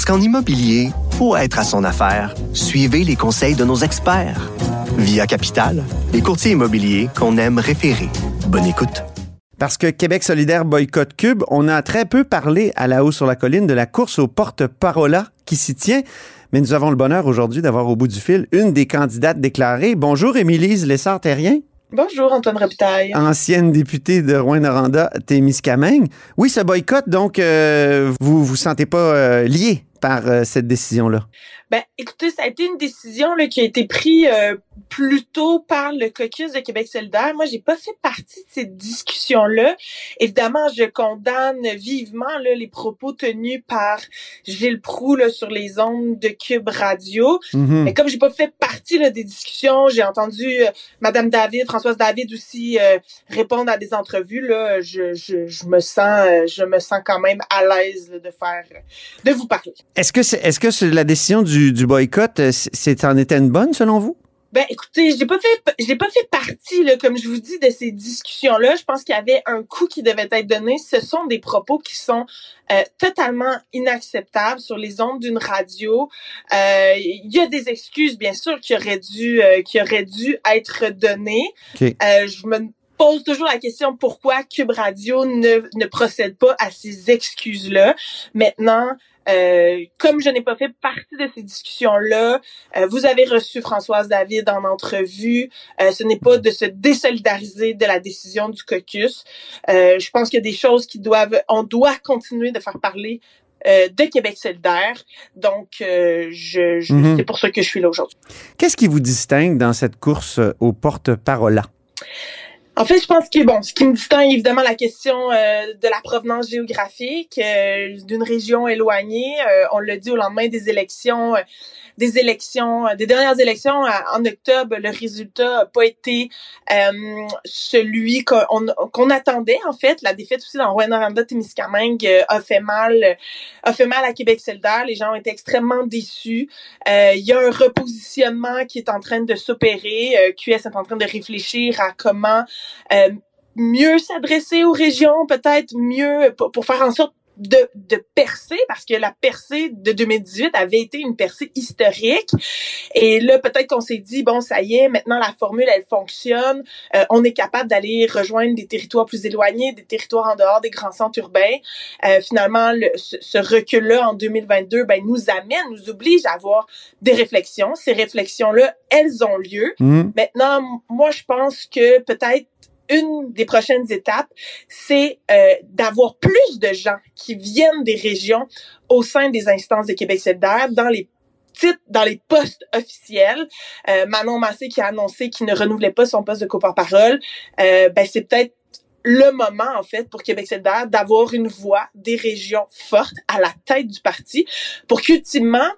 Parce qu'en immobilier, pour être à son affaire, suivez les conseils de nos experts. Via Capital, les courtiers immobiliers qu'on aime référer. Bonne écoute. Parce que Québec solidaire boycott Cube, on a très peu parlé à la haut sur la colline de la course au porte-parola qui s'y tient. Mais nous avons le bonheur aujourd'hui d'avoir au bout du fil une des candidates déclarées. Bonjour, Émilise Lessard-Terrien. Bonjour, Antoine Robitaille. Ancienne députée de Rouen-Noranda, Témiscamingue. Oui, ce boycott, donc, euh, vous vous sentez pas euh, lié par euh, cette décision-là? Ben, écoutez, ça a été une décision là, qui a été prise euh, plus tôt par le caucus de Québec solidaire. Moi, j'ai pas fait partie de cette discussion-là. Évidemment, je condamne vivement là, les propos tenus par Gilles Proux là, sur les ondes de Cube Radio. Mhm. Mais comme j'ai pas fait partie là, des discussions, j'ai entendu euh, Madame David, Françoise David aussi euh, répondre à des entrevues. Là, je, je, je me sens, euh, je me sens quand même à l'aise de faire, de vous parler. Est-ce que, c'est, est-ce que c'est la décision du, du boycott, euh, c'est, en était une bonne selon vous? Ben écoutez, j'ai pas fait j'ai pas fait partie là comme je vous dis de ces discussions là, je pense qu'il y avait un coup qui devait être donné, ce sont des propos qui sont euh, totalement inacceptables sur les ondes d'une radio. Euh, Il y a des excuses bien sûr qui auraient dû euh, qui auraient dû être données. Je me pose toujours la question pourquoi Cube Radio ne, ne procède pas à ces excuses-là? Maintenant, euh, comme je n'ai pas fait partie de ces discussions-là, euh, vous avez reçu Françoise David en entrevue. Euh, ce n'est pas de se désolidariser de la décision du caucus. Je pense qu'il y a des choses qui doivent, on doit continuer de faire parler de Québec solidaire. Donc, je, Mhm. c'est pour ça que je suis là aujourd'hui. Qu'est-ce qui vous distingue dans cette course au porte-parola? En fait, je pense que bon, ce qui me distingue évidemment la question euh, de la provenance géographique euh, d'une région éloignée. Euh, on l'a dit au lendemain des élections, des élections, euh, des dernières élections euh, en octobre, le résultat n'a pas été euh, celui qu'on qu'on attendait en fait. La défaite aussi dans Rwanda Témiscamingue euh, a fait mal, a fait mal à Québec solidaire. Les gens ont été extrêmement déçus. Euh, Il y a un repositionnement qui est en train de s'opérer. QS est en train de réfléchir à comment euh, mieux s'adresser aux régions, peut-être mieux pour faire en sorte de, de percer, parce que la percée de 2018 avait été une percée historique. Et là, peut-être qu'on s'est dit, bon, ça y est, maintenant la formule, elle fonctionne. Euh, on est capable d'aller rejoindre des territoires plus éloignés, des territoires en dehors des grands centres urbains. Euh, finalement, le- ce, ce recul-là en 2022 ben, nous amène, nous oblige à avoir des réflexions. Ces réflexions-là, elles ont lieu. Mhm. Maintenant, moi, je pense que peut-être une des prochaines étapes, c'est euh, d'avoir plus de gens qui viennent des régions au sein des instances de Québec solidaire dans les titres, dans les postes officiels. Euh, Manon Massé qui a annoncé qu'il ne renouvelait pas son poste de coporte-parole, euh, ben c'est peut-être le moment, en fait, pour Québec solidaire d'avoir une voix des régions fortes à la tête du parti pour qu'ultimement,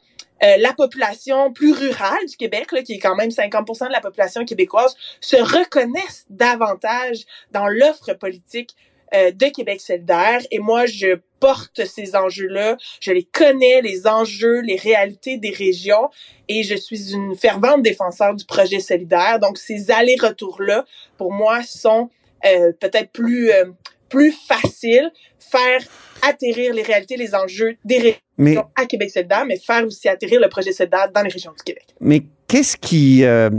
euh, la population plus rurale du Québec, là, qui est quand même 50% de la population québécoise, se reconnaisse davantage dans l'offre politique euh, de Québec solidaire. Et moi, je porte ces enjeux-là. Je les connais, les enjeux, les réalités des régions. Et je suis une fervente défenseur du projet solidaire. Donc, ces allers-retours-là, pour moi, sont euh, peut-être plus, euh, plus faciles. Faire atterrir les réalités, les enjeux des régions Mais, à Québec solidaire, mais faire aussi atterrir le projet solidaire dans les régions du Québec. mais qu'est-ce qui, euh,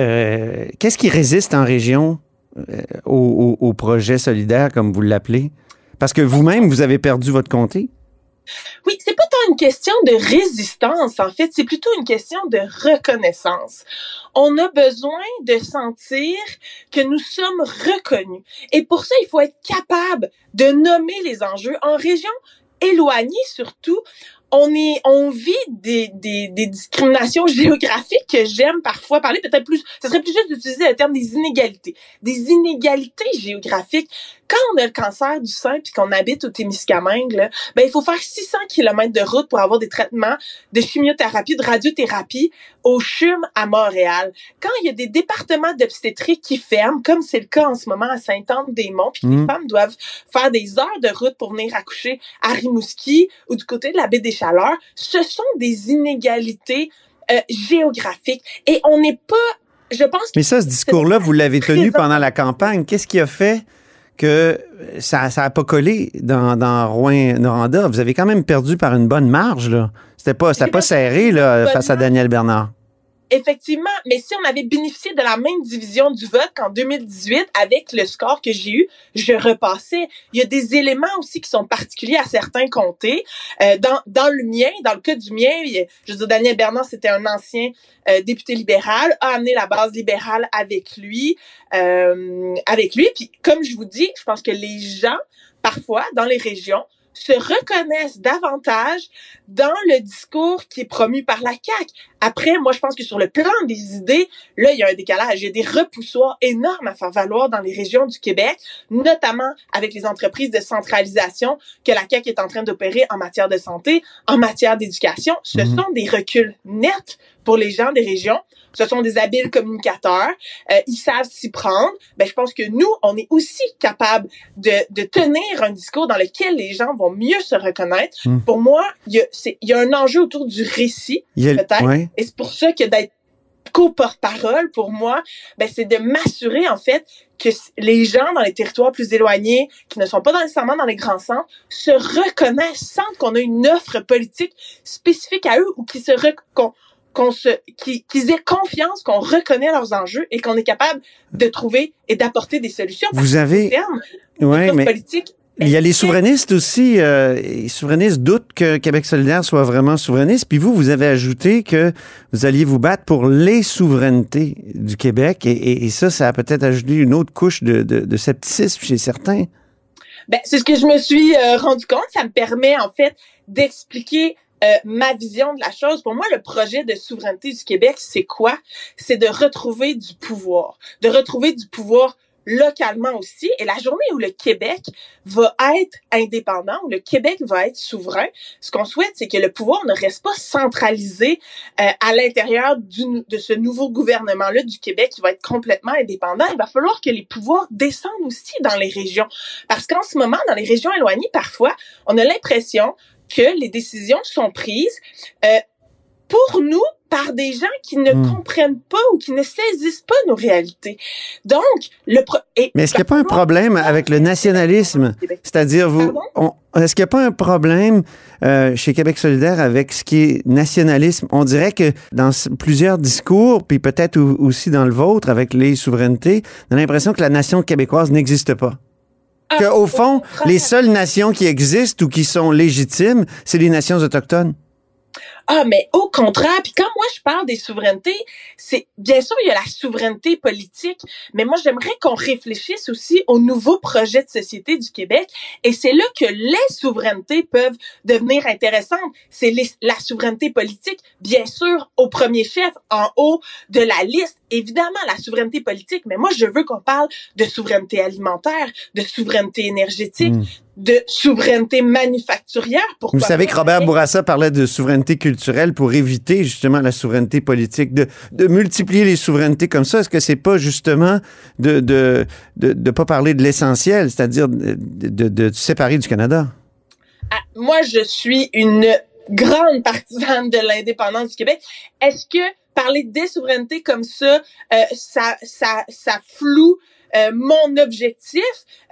euh, qu'est-ce qui résiste en région euh, au, au- au projet solidaire, comme vous l'appelez? Parce que vous-même, vous avez perdu votre comté. Oui, c'est pas une question de résistance, en fait, c'est plutôt une question de reconnaissance. On a besoin de sentir que nous sommes reconnus. Et pour ça, il faut être capable de nommer les enjeux en région éloignée surtout. on est, on vit des, des, des discriminations géographiques que j'aime parfois parler, peut-être plus, ce serait plus juste d'utiliser le terme des inégalités. Des inégalités géographiques. Quand on a le cancer du sein puis qu'on habite au Témiscamingue, là, ben, il faut faire 600 km de route pour avoir des traitements de chimiothérapie, de radiothérapie au CHUM à Montréal. Quand il y a des départements d'obstétrique qui ferment, comme c'est le cas en ce moment à Sainte-Anne-des-Monts, puis les femmes doivent faire des heures de route pour venir accoucher à Rimouski ou du côté de la baie des Chaleurs, ce sont des inégalités euh, géographiques. Et on n'est pas, je pense que Mais ça, ce discours-là, vous l'avez tenu pendant la campagne. Qu'est-ce qui a fait que ça ça a pas collé dans, dans Rouen-Noranda? Vous avez quand même perdu par une bonne marge, là. C'était pas, c'était pas serré, là, face à Daniel Bernard. Effectivement, mais si on avait bénéficié de la même division du vote qu'en 2018 avec le score que j'ai eu, je repassais. Il y a des éléments aussi qui sont particuliers à certains comtés. Euh, dans, dans le mien, dans le cas du mien, je veux dire, Daniel Bernard, c'était un ancien euh, député libéral, a amené la base libérale avec lui, euh, avec lui. Puis comme je vous dis, je pense que les gens, parfois, dans les régions, se reconnaissent davantage dans le discours qui est promu par la CAQ. Après, moi, je pense que sur le plan des idées, là, il y a un décalage. Il y a des repoussoirs énormes à faire valoir dans les régions du Québec, notamment avec les entreprises de centralisation que la CAQ est en train d'opérer en matière de santé, en matière d'éducation. Ce Mhm. sont des reculs nets pour les gens des régions. Ce sont des habiles communicateurs. Euh, ils savent s'y prendre. Ben, je pense que nous, on est aussi capable de, de tenir un discours dans lequel les gens vont mieux se reconnaître. Mhm. Pour moi, il y, y a un enjeu autour du récit. Peut-être. ouais. Et c'est pour ça que d'être co-porte-parole, pour moi, ben, c'est de m'assurer, en fait, que les gens dans les territoires plus éloignés, qui ne sont pas nécessairement dans les grands centres, se reconnaissent, sentent qu'on a une offre politique spécifique à eux ou qui se qu'on qu'on se qui- qu'ils aient confiance qu'on reconnaît leurs enjeux et qu'on est capable de trouver et d'apporter des solutions. Vous avez, terme, ouais, l'offre mais politique il y a les souverainistes aussi. euh, les souverainistes doutent que Québec solidaire soit vraiment souverainiste. Puis vous, vous avez ajouté que vous alliez vous battre pour les souverainetés du Québec. Et, et- et ça, ça a peut-être ajouté une autre couche de, de- de scepticisme chez certains. Ben, c'est ce que je me suis euh, rendu compte. Ça me permet, en fait, d'expliquer euh, ma vision de la chose. Pour moi, le projet de souveraineté du Québec, c'est quoi? C'est de retrouver du pouvoir. De retrouver du pouvoir localement aussi. Et la journée où le Québec va être indépendant, où le Québec va être souverain, ce qu'on souhaite, c'est que le pouvoir ne reste pas centralisé euh, à l'intérieur de ce nouveau gouvernement-là du Québec qui va être complètement indépendant. Il va falloir que les pouvoirs descendent aussi dans les régions. Parce qu'en ce moment, dans les régions éloignées, parfois, on a l'impression que les décisions sont prises euh, pour nous par des gens qui ne Hmm. comprennent pas ou qui ne saisissent pas nos réalités. Donc, le pro- et- Mais est-ce qu'il n'y a pas un problème avec le nationalisme? C'est-à-dire, vous, est-ce qu'il n'y a pas un problème euh, chez Québec solidaire avec ce qui est nationalisme? On dirait que dans plusieurs discours, puis peut-être au- aussi dans le vôtre avec les souverainetés, on a l'impression que la nation québécoise n'existe pas. Ah, Que, au fond, les seules nations qui existent ou qui sont légitimes, c'est les nations autochtones. Ah, mais au contraire, puis quand moi je parle des souverainetés, c'est bien sûr il y a la souveraineté politique, mais moi j'aimerais qu'on réfléchisse aussi au nouveau projet de société du Québec, et c'est là que les souverainetés peuvent devenir intéressantes. C'est la souveraineté politique, bien sûr, au premier chef, en haut de la liste. Évidemment, la souveraineté politique, mais moi je veux qu'on parle de souveraineté alimentaire, de souveraineté énergétique, Mm. de souveraineté manufacturière. Pourquoi Vous savez que? Robert Bourassa parlait de souveraineté culturelle pour éviter justement la souveraineté politique, de, de multiplier les souverainetés comme ça. Est-ce que c'est pas justement de de, de, pas parler de l'essentiel, c'est-à-dire de, de, séparer du Canada? Ah, moi, je suis une grande partisane de l'indépendance du Québec. Est-ce que parler des souverainetés comme ça, euh, ça, ça, ça floue euh, mon objectif?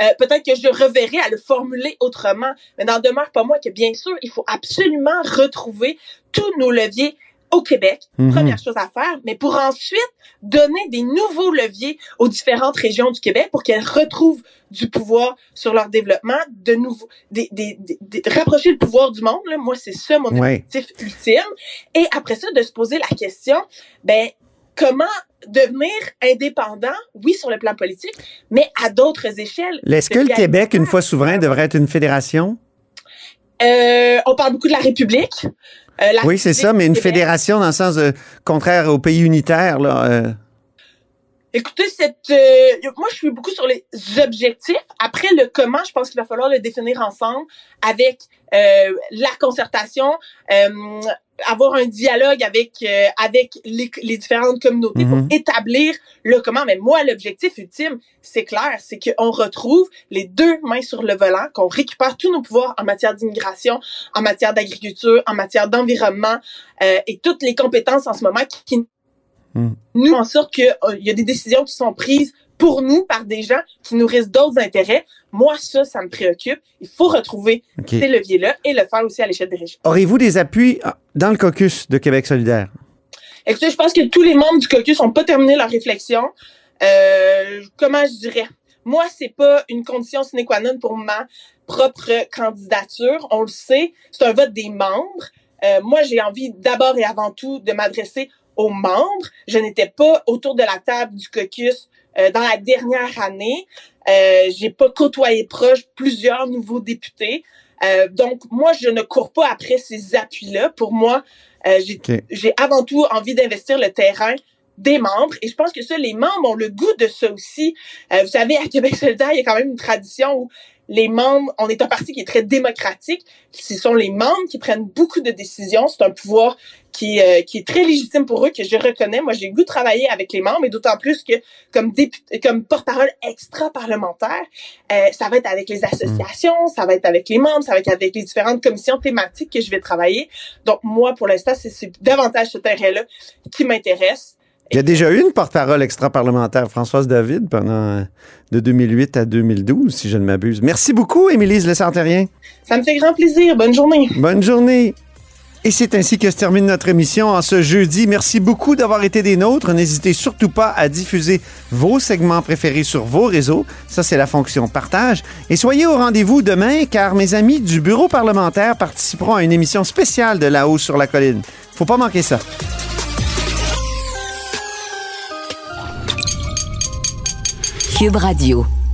Euh, Peut-être que je reverrai à le formuler autrement, mais n'en demeure pas moins que bien sûr, il faut absolument retrouver tous nos leviers au Québec, Mhm. première chose à faire, mais pour ensuite donner des nouveaux leviers aux différentes régions du Québec pour qu'elles retrouvent du pouvoir sur leur développement, de nouveau, des, des, des- rapprocher le pouvoir du monde. Là, moi, c'est ça mon Ouais. objectif ultime. Et après ça, de se poser la question, ben comment devenir indépendant, oui, sur le plan politique, mais à d'autres échelles. Est-ce que le Québec, une fois souverain, devrait être une fédération? Euh, on parle beaucoup de la République. Euh, la oui, c'est ça, mais une fédération dans le sens de, contraire au pays unitaire, là. Euh. Écoutez, cette, euh, moi, je suis beaucoup sur les objectifs. Après, le comment, je pense qu'il va falloir le définir ensemble avec euh, la concertation, euh, avoir un dialogue avec euh, avec les, les, différentes communautés pour mhm. établir le comment. Mais moi, l'objectif ultime, c'est clair, c'est qu'on retrouve les deux mains sur le volant, qu'on récupère tous nos pouvoirs en matière d'immigration, en matière d'agriculture, en matière d'environnement et toutes les compétences en ce moment qui, qui Mm. Nous, en sorte qu'il euh, y a des décisions qui sont prises pour nous par des gens qui nourrissent d'autres intérêts. Moi, ça, ça me préoccupe. Il faut retrouver ces leviers-là et le faire aussi à l'échelle des régions. Aurez-vous des appuis ah, dans le caucus de Québec solidaire? Écoutez, je pense que tous les membres du caucus n'ont pas terminé leur réflexion. Euh, comment je dirais? Moi, c'est pas une condition sine qua non pour ma propre candidature. On le sait, c'est un vote des membres. Euh, moi, j'ai envie d'abord et avant tout de m'adresser aux membres. Je n'étais pas autour de la table du caucus euh, dans la dernière année. Euh, j'ai pas côtoyé proche plusieurs nouveaux députés. Euh, donc, moi, je ne cours pas après ces appuis-là. Pour moi, euh, j'ai avant tout envie d'investir le terrain des membres. Et je pense que ça, les membres ont le goût de ça aussi. vous savez, à Québec solidaire, il y a quand même une tradition où les membres, on est un parti qui est très démocratique. Ce sont les membres qui prennent beaucoup de décisions. C'est un pouvoir qui, euh, qui est très légitime pour eux, que je reconnais. Moi, j'ai goût de travailler avec les membres, et d'autant plus que comme député, comme porte-parole extra-parlementaire, euh, ça va être avec les associations, ça va être avec les membres, ça va être avec les différentes commissions thématiques que je vais travailler. Donc, moi, pour l'instant, c'est davantage ce terrain-là qui m'intéresse. Il y a déjà eu une porte-parole extra-parlementaire, Françoise David, pendant euh, de 2008 à 2012, si je ne m'abuse. Merci beaucoup, Émilise Le Santérien. Ça me fait grand plaisir. Bonne journée. Bonne journée. Et c'est ainsi que se termine notre émission en ce jeudi. Merci beaucoup d'avoir été des nôtres. N'hésitez surtout pas à diffuser vos segments préférés sur vos réseaux. Ça, c'est la fonction partage. Et soyez au rendez-vous demain, car mes amis du bureau parlementaire participeront à une émission spéciale de La Haut sur la colline. Faut pas manquer ça. Cube Radio.